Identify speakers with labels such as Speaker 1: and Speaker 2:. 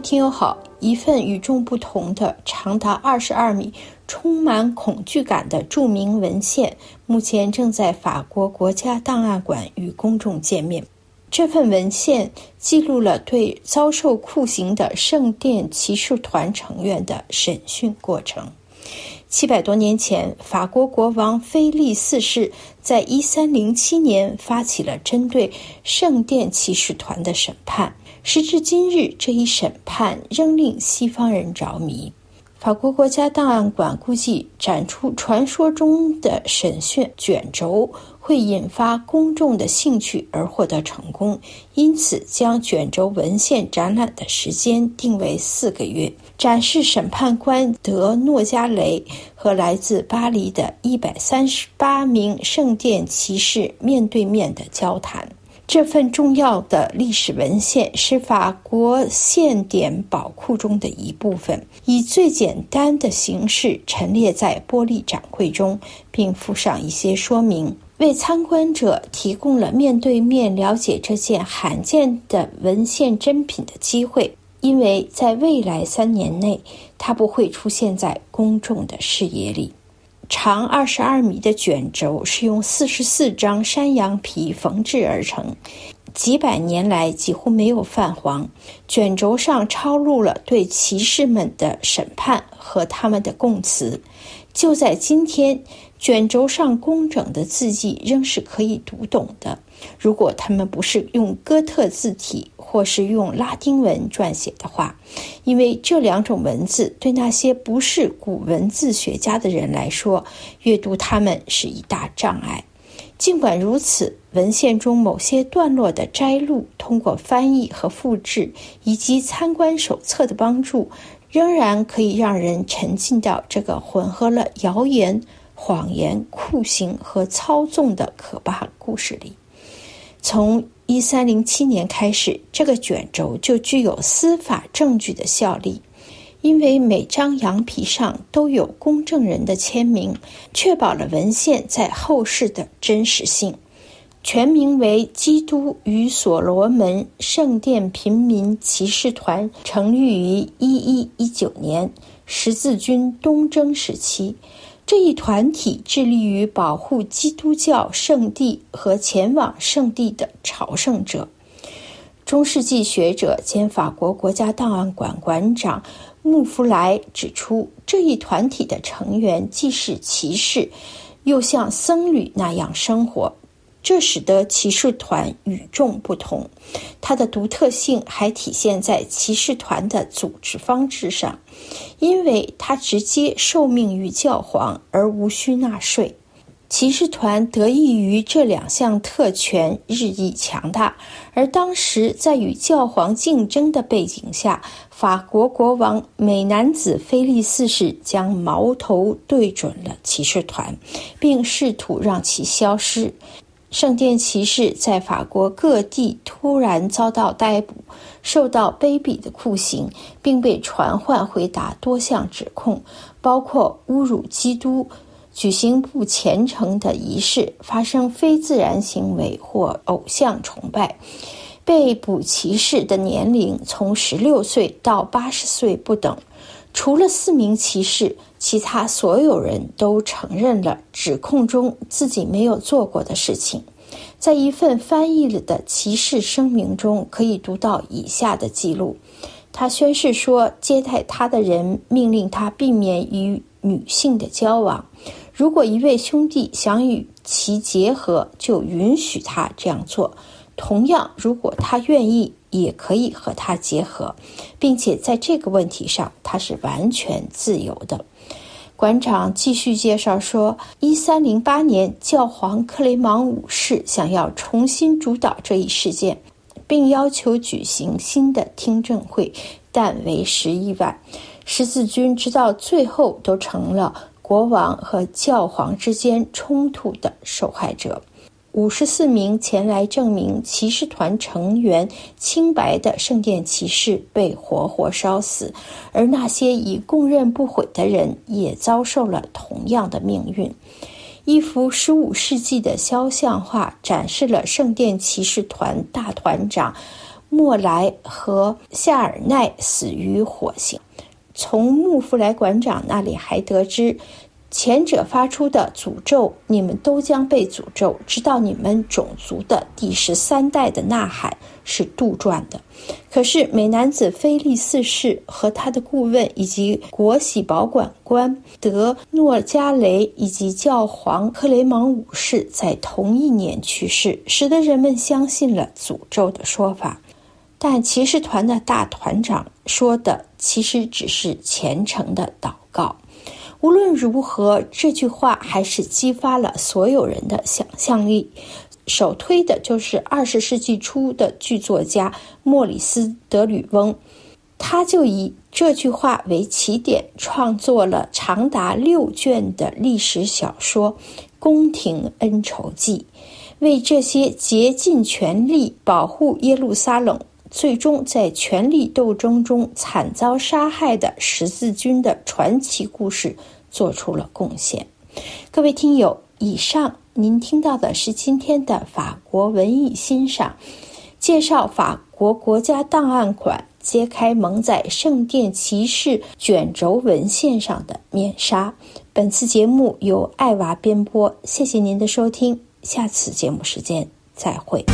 Speaker 1: 听友好，一份与众不同的、长达二十二米、充满恐惧感的著名文献，目前正在法国国家档案馆与公众见面。这份文献记录了对遭受酷刑的圣殿骑士团成员的审讯过程。七百多年前，法国国王菲利四世在一三零七年发起了针对圣殿骑士团的审判。时至今日，这一审判仍令西方人着迷。法国国家档案馆估计，展出传说中的审讯卷轴会引发公众的兴趣而获得成功，因此将卷轴文献展览的时间定为四个月。展示审判官德诺加雷和来自巴黎的一百三十八名圣殿骑士面对面的交谈。这份重要的历史文献是法国献典宝库中的一部分，以最简单的形式陈列在玻璃展柜中，并附上一些说明，为参观者提供了面对面了解这件罕见的文献珍品的机会。因为在未来三年内，它不会出现在公众的视野里。长二十二米的卷轴是用四十四张山羊皮缝制而成，几百年来几乎没有泛黄。卷轴上抄录了对骑士们的审判和他们的供词。就在今天，卷轴上工整的字迹仍是可以读懂的。如果他们不是用哥特字体或是用拉丁文撰写的话，因为这两种文字对那些不是古文字学家的人来说，阅读它们是一大障碍。尽管如此，文献中某些段落的摘录，通过翻译和复制以及参观手册的帮助，仍然可以让人沉浸到这个混合了谣言、谎言、酷刑和操纵的可怕故事里。从一三零七年开始，这个卷轴就具有司法证据的效力，因为每张羊皮上都有公证人的签名，确保了文献在后世的真实性。全名为“基督与所罗门圣殿平民骑士团”，成立于一一一九年，十字军东征时期。这一团体致力于保护基督教圣地和前往圣地的朝圣者。中世纪学者兼法国国家档案馆馆长穆弗莱指出，这一团体的成员既是骑士，又像僧侣那样生活。这使得骑士团与众不同，它的独特性还体现在骑士团的组织方式上，因为它直接受命于教皇而无需纳税。骑士团得益于这两项特权日益强大，而当时在与教皇竞争的背景下，法国国王美男子菲利四世将矛头对准了骑士团，并试图让其消失。圣殿骑士在法国各地突然遭到逮捕，受到卑鄙的酷刑，并被传唤回答多项指控，包括侮辱基督、举行不虔诚的仪式、发生非自然行为或偶像崇拜。被捕骑士的年龄从十六岁到八十岁不等，除了四名骑士。其他所有人都承认了指控中自己没有做过的事情。在一份翻译了的骑士声明中，可以读到以下的记录：他宣誓说，接待他的人命令他避免与女性的交往。如果一位兄弟想与其结合，就允许他这样做。同样，如果他愿意。也可以和他结合，并且在这个问题上，他是完全自由的。馆长继续介绍说，一三零八年，教皇克雷芒五世想要重新主导这一事件，并要求举行新的听证会，但为时已晚。十字军直到最后都成了国王和教皇之间冲突的受害者。五十四名前来证明骑士团成员清白的圣殿骑士被活活烧死，而那些已供认不讳的人也遭受了同样的命运。一幅十五世纪的肖像画展示了圣殿骑士团大团长莫莱和夏尔奈死于火刑。从穆弗莱馆长那里还得知。前者发出的诅咒，你们都将被诅咒，直到你们种族的第十三代的呐喊是杜撰的。可是美男子菲利四世和他的顾问，以及国玺保管官德诺加雷以及教皇克雷芒五世在同一年去世，使得人们相信了诅咒的说法。但骑士团的大团长说的，其实只是虔诚的祷告。无论如何，这句话还是激发了所有人的想象力。首推的就是二十世纪初的剧作家莫里斯·德吕翁，他就以这句话为起点，创作了长达六卷的历史小说《宫廷恩仇记》，为这些竭尽全力保护耶路撒冷。最终在权力斗争中惨遭杀害的十字军的传奇故事做出了贡献。各位听友，以上您听到的是今天的法国文艺欣赏，介绍法国国家档案馆揭开蒙在圣殿骑士卷轴文献上的面纱。本次节目由爱娃编播，谢谢您的收听，下次节目时间再会。